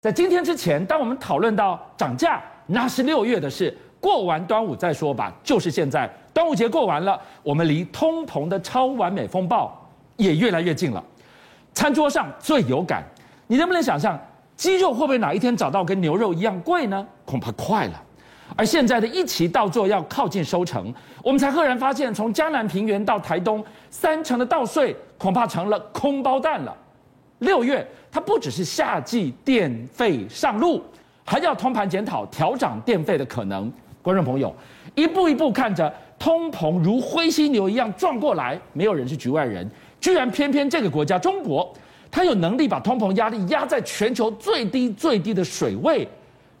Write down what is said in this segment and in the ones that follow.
在今天之前，当我们讨论到涨价，那是六月的事，过完端午再说吧。就是现在，端午节过完了，我们离通膨的超完美风暴也越来越近了。餐桌上最有感，你能不能想象，鸡肉会不会哪一天涨到跟牛肉一样贵呢？恐怕快了。而现在的一期稻作要靠近收成，我们才赫然发现，从江南平原到台东，三成的稻穗恐怕成了空包蛋了。六月，它不只是夏季电费上路，还要通盘检讨调涨电费的可能。观众朋友，一步一步看着通膨如灰犀牛一样撞过来，没有人是局外人。居然偏偏这个国家中国，它有能力把通膨压力压在全球最低最低的水位，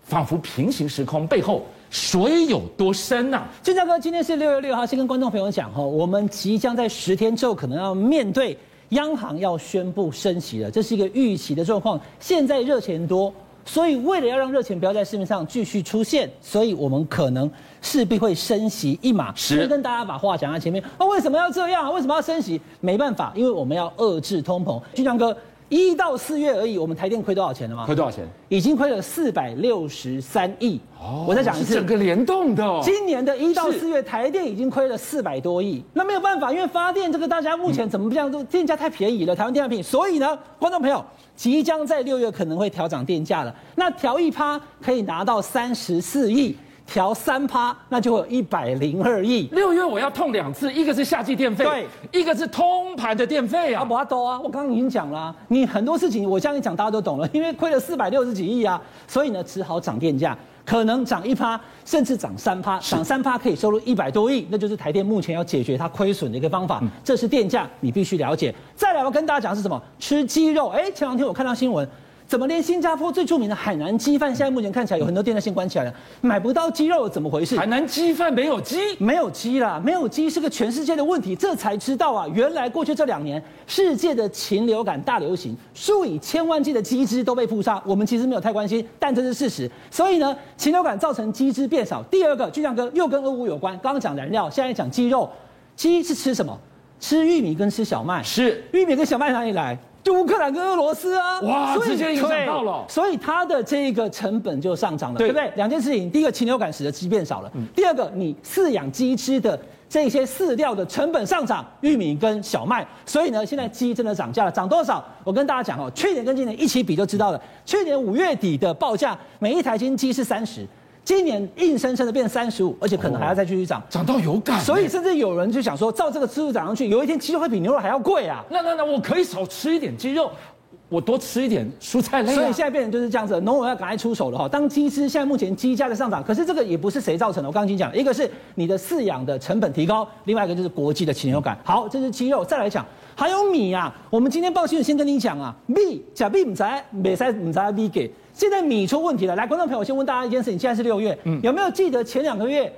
仿佛平行时空背后水有多深呐、啊？俊相哥，今天是六月六号，先跟观众朋友讲哈，我们即将在十天之后可能要面对。央行要宣布升息了，这是一个预期的状况。现在热钱多，所以为了要让热钱不要在市面上继续出现，所以我们可能势必会升息一码。是跟大家把话讲在前面。那为什么要这样啊？为什么要升息？没办法，因为我们要遏制通膨。军强哥。一到四月而已，我们台电亏多少钱了吗？亏多少钱？已经亏了四百六十三亿。哦，我再讲一次，整个联动的、哦。今年的一到四月，台电已经亏了四百多亿。那没有办法，因为发电这个大家目前怎么这样都电价太便宜了，台湾电产品。所以呢，观众朋友，即将在六月可能会调涨电价了。那调一趴可以拿到三十四亿。调三趴，那就会有一百零二亿。六月我要痛两次，一个是夏季电费，对，一个是通盘的电费啊。啊，不要多啊，我刚刚已经讲了、啊，你很多事情我这样一讲，大家都懂了。因为亏了四百六十几亿啊，所以呢，只好涨电价，可能涨一趴，甚至涨三趴，涨三趴可以收入一百多亿，那就是台电目前要解决它亏损的一个方法。嗯、这是电价，你必须了解。再来，我跟大家讲是什么？吃鸡肉。哎，前两天我看到新闻。怎么连新加坡最著名的海南鸡饭，现在目前看起来有很多店都先关起来了，买不到鸡肉，怎么回事？海南鸡饭没有鸡，没有鸡啦，没有鸡是个全世界的问题。这才知道啊，原来过去这两年世界的禽流感大流行，数以千万计的鸡只都被扑杀。我们其实没有太关心，但这是事实。所以呢，禽流感造成鸡只变少。第二个，俊相哥又跟俄乌有关。刚刚讲燃料，现在讲鸡肉，鸡是吃什么？吃玉米跟吃小麦。是玉米跟小麦哪里来？就乌克兰跟俄罗斯啊，哇，直接影响到了，所以它的这个成本就上涨了，对，对不对？两件事情，第一个禽流感使得鸡变少了，嗯、第二个你饲养鸡吃的这些饲料的成本上涨，玉米跟小麦，所以呢，现在鸡真的涨价了，涨多少？我跟大家讲哦，去年跟今年一起比就知道了，去年五月底的报价，每一台斤鸡是三十。今年硬生生的变三十五，而且可能还要再继续涨，涨、哦、到有感。所以甚至有人就想说，照这个次数涨上去，有一天鸡肉会比牛肉还要贵啊！那那那，我可以少吃一点鸡肉，我多吃一点蔬菜类、啊。所以现在变成就是这样子，农委要赶快出手了哈。当鸡只现在目前鸡价的上涨，可是这个也不是谁造成的。我刚刚已经讲了，一个是你的饲养的成本提高，另外一个就是国际的禽流感。好，这是鸡肉，再来讲还有米啊。我们今天报新闻先跟你讲啊，米假币唔在，没塞唔在米给。现在米出问题了，来，观众朋友，先问大家一件事情：现在是六月，嗯，有没有记得前两个月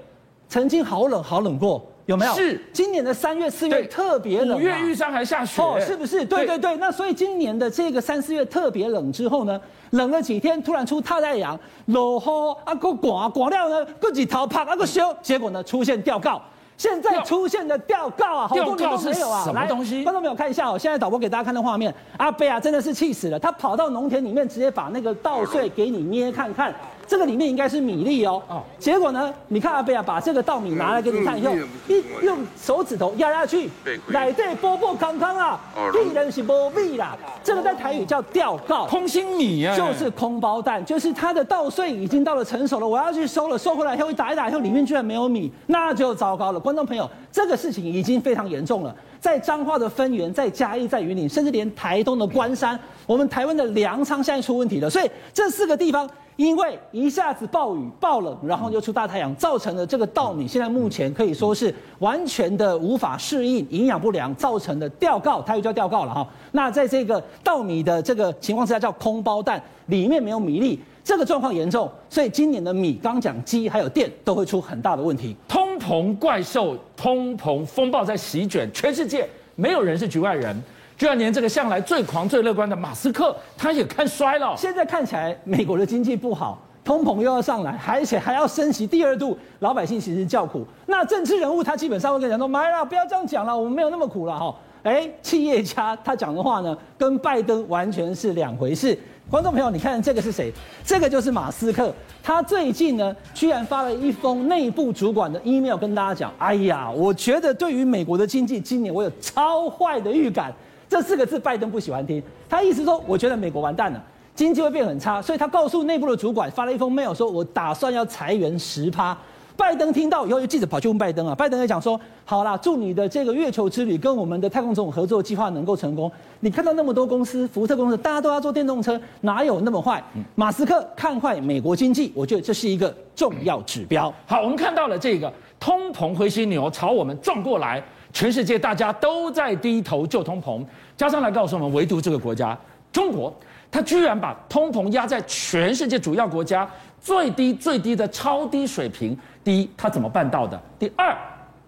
曾经好冷好冷过？有没有？是，今年的三月四月特别冷，啊，五月玉山还下雪，哦，是不是？对对对，那所以今年的这个三四月特别冷之后呢，冷了几天，突然出大太阳，落雨啊，个刮刮了呢，个几头拍啊个烧，结果呢出现吊告。现在出现的吊告啊，好多年都没有啊！来，观众朋友看一下哦，现在导播给大家看的画面，阿贝啊真的是气死了，他跑到农田里面，直接把那个稻穗给你捏看看。这个里面应该是米粒哦，结果呢，你看阿贝啊，把这个稻米拿来给你看以后，一用手指头压下去，奶对波波康康啊，必然是波米啦。这个在台语叫吊告，空心米啊，就是空包蛋，就是它的稻穗已经到了成熟了，我要去收了，收回来以后一打一打以后，里面居然没有米，那就糟糕了。观众朋友，这个事情已经非常严重了，在彰化的分园，在嘉义，在云林，甚至连台东的关山，我们台湾的粮仓现在出问题了，所以这四个地方。因为一下子暴雨暴冷，然后又出大太阳，造成了这个稻米现在目前可以说是完全的无法适应，营养不良造成的吊告，它又叫吊告了哈。那在这个稻米的这个情况之下叫空包弹，里面没有米粒，这个状况严重，所以今年的米刚讲鸡还有电都会出很大的问题。通膨怪兽，通膨风暴在席卷全世界，没有人是局外人。居然连这个向来最狂最乐观的马斯克，他也看衰了。现在看起来，美国的经济不好，通膨又要上来，而且还要升息第二度，老百姓其实叫苦。那政治人物他基本上会跟人说：“妈呀，不要这样讲了，我们没有那么苦了哈。”哎，企业家他讲的话呢，跟拜登完全是两回事。观众朋友，你看这个是谁？这个就是马斯克。他最近呢，居然发了一封内部主管的 email 跟大家讲：“哎呀，我觉得对于美国的经济，今年我有超坏的预感。”这四个字拜登不喜欢听。他意思说，我觉得美国完蛋了，经济会变很差，所以他告诉内部的主管发了一封 mail，说我打算要裁员十趴。拜登听到以后，有记者跑去问拜登啊，拜登也讲说：“好啦，祝你的这个月球之旅跟我们的太空总统合作计划能够成功。你看到那么多公司，福特公司，大家都要做电动车，哪有那么坏？马斯克看坏美国经济，我觉得这是一个重要指标。好，我们看到了这个通膨灰犀牛朝我们撞过来，全世界大家都在低头救通膨，加上来告诉我们，唯独这个国家中国，它居然把通膨压在全世界主要国家最低最低的超低水平。”第一，他怎么办到的？第二，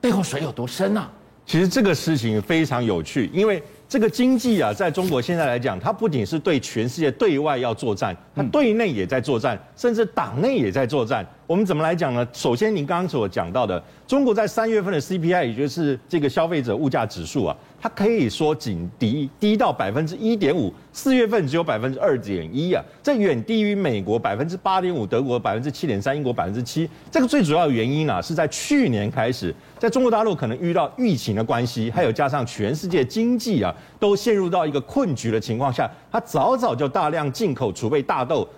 背后水有多深啊？其实这个事情非常有趣，因为这个经济啊，在中国现在来讲，它不仅是对全世界对外要作战，它对内也在作战，甚至党内也在作战。我们怎么来讲呢？首先，您刚刚所讲到的，中国在三月份的 CPI，也就是这个消费者物价指数啊。它可以说仅低低到百分之一点五，四月份只有百分之二点一啊，这远低于美国百分之八点五，德国百分之七点三，英国百分之七。这个最主要的原因啊，是在去年开始，在中国大陆可能遇到疫情的关系，还有加上全世界经济啊都陷入到一个困局的情况下，它早早就大量进口储备大豆、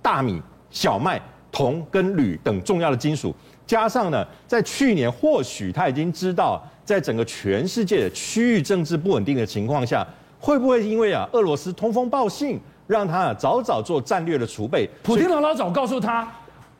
大米、小麦、铜跟铝等重要的金属，加上呢，在去年或许他已经知道。在整个全世界的区域政治不稳定的情况下，会不会因为啊俄罗斯通风报信，让他早早做战略的储备？普丁老老早告诉他，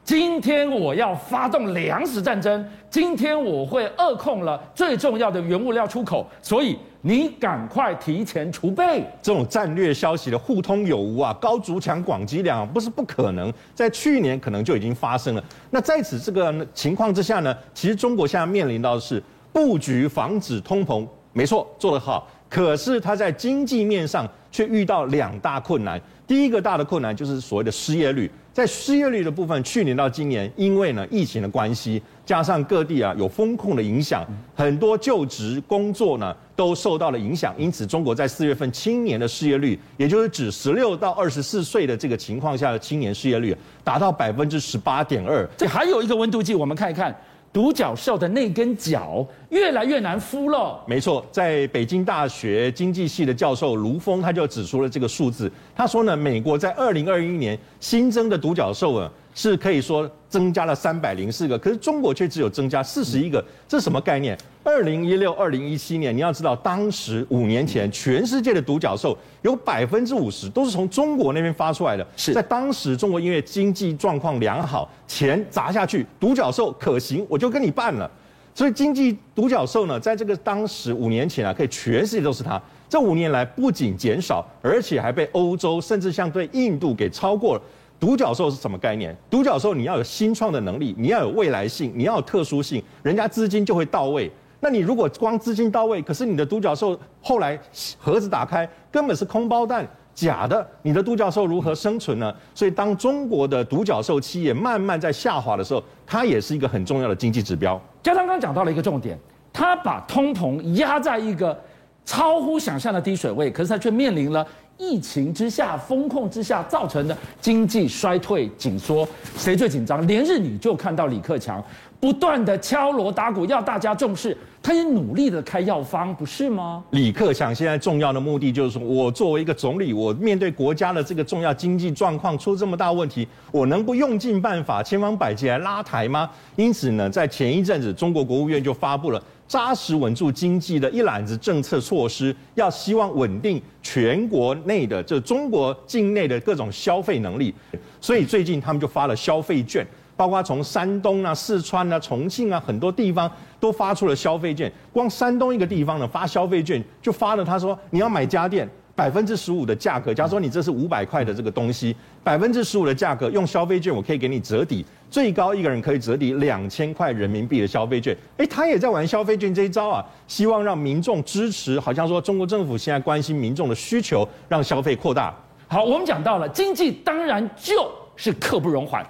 今天我要发动粮食战争，今天我会扼控了最重要的原物料出口，所以你赶快提前储备。这种战略消息的互通有无啊，高筑墙广积粮，不是不可能，在去年可能就已经发生了。那在此这个情况之下呢，其实中国现在面临到的是。布局防止通膨，没错，做得好。可是它在经济面上却遇到两大困难。第一个大的困难就是所谓的失业率，在失业率的部分，去年到今年，因为呢疫情的关系，加上各地啊有风控的影响，很多就职工作呢都受到了影响。因此，中国在四月份青年的失业率，也就是指十六到二十四岁的这个情况下的青年失业率，达到百分之十八点二。这还有一个温度计，我们看一看。独角兽的那根角越来越难孵了。没错，在北京大学经济系的教授卢峰他就指出了这个数字。他说呢，美国在二零二一年新增的独角兽啊。是可以说增加了三百零四个，可是中国却只有增加四十一个，这什么概念？二零一六、二零一七年，你要知道，当时五年前，全世界的独角兽有百分之五十都是从中国那边发出来的。是在当时，中国因为经济状况良好，钱砸下去，独角兽可行，我就跟你办了。所以经济独角兽呢，在这个当时五年前啊，可以全世界都是它。这五年来不仅减少，而且还被欧洲甚至相对印度给超过了。独角兽是什么概念？独角兽你要有新创的能力，你要有未来性，你要有特殊性，人家资金就会到位。那你如果光资金到位，可是你的独角兽后来盒子打开根本是空包弹，假的，你的独角兽如何生存呢？所以当中国的独角兽企业慢慢在下滑的时候，它也是一个很重要的经济指标。嘉刚刚讲到了一个重点，他把通膨压在一个超乎想象的低水位，可是他却面临了。疫情之下，风控之下造成的经济衰退紧缩，谁最紧张？连日你就看到李克强不断的敲锣打鼓，要大家重视，他也努力的开药方，不是吗？李克强现在重要的目的就是说，我作为一个总理，我面对国家的这个重要经济状况出这么大问题，我能不用尽办法，千方百计来拉抬吗？因此呢，在前一阵子，中国国务院就发布了。扎实稳住经济的一揽子政策措施，要希望稳定全国内的，就中国境内的各种消费能力。所以最近他们就发了消费券，包括从山东啊、四川啊、重庆啊很多地方都发出了消费券。光山东一个地方呢，发消费券就发了，他说你要买家电。百分之十五的价格，假如说你这是五百块的这个东西，百分之十五的价格用消费券，我可以给你折抵，最高一个人可以折抵两千块人民币的消费券。哎，他也在玩消费券这一招啊，希望让民众支持，好像说中国政府现在关心民众的需求，让消费扩大。好，我们讲到了经济，当然就是刻不容缓。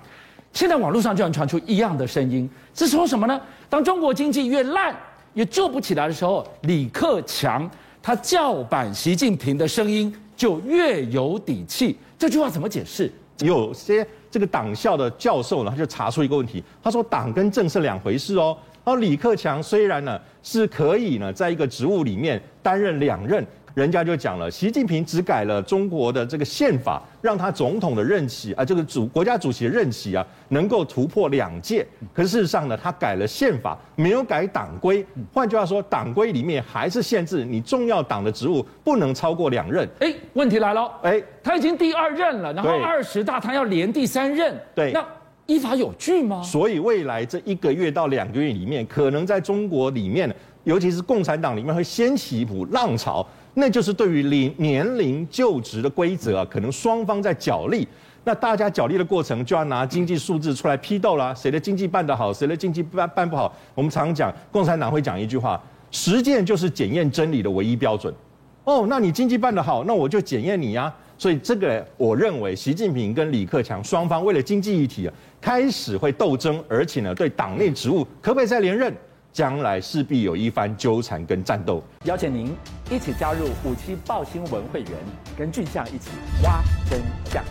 现在网络上就能传出一样的声音，是说什么呢？当中国经济越烂，也救不起来的时候，李克强。他叫板习近平的声音就越有底气，这句话怎么解释？有些这个党校的教授呢，他就查出一个问题，他说党跟政是两回事哦。然后李克强虽然呢是可以呢在一个职务里面担任两任。人家就讲了，习近平只改了中国的这个宪法，让他总统的任期啊，这个主国家主席的任期啊，能够突破两届。可是事实上呢，他改了宪法，没有改党规。换句话说，党规里面还是限制你重要党的职务不能超过两任。哎，问题来了，哎，他已经第二任了，然后二十大他要连第三任，对，那依法有据吗？所以未来这一个月到两个月里面，可能在中国里面，尤其是共产党里面会掀起一股浪潮。那就是对于龄年龄就职的规则啊，可能双方在角力。那大家角力的过程，就要拿经济数字出来批斗啦。谁的经济办得好，谁的经济办办不好。我们常讲，共产党会讲一句话：实践就是检验真理的唯一标准。哦，那你经济办得好，那我就检验你呀。所以这个，我认为习近平跟李克强双方为了经济议题，开始会斗争，而且呢，对党内职务可不可以再连任？将来势必有一番纠缠跟战斗。邀请您一起加入五七报新闻会员，跟俊相一起挖真相。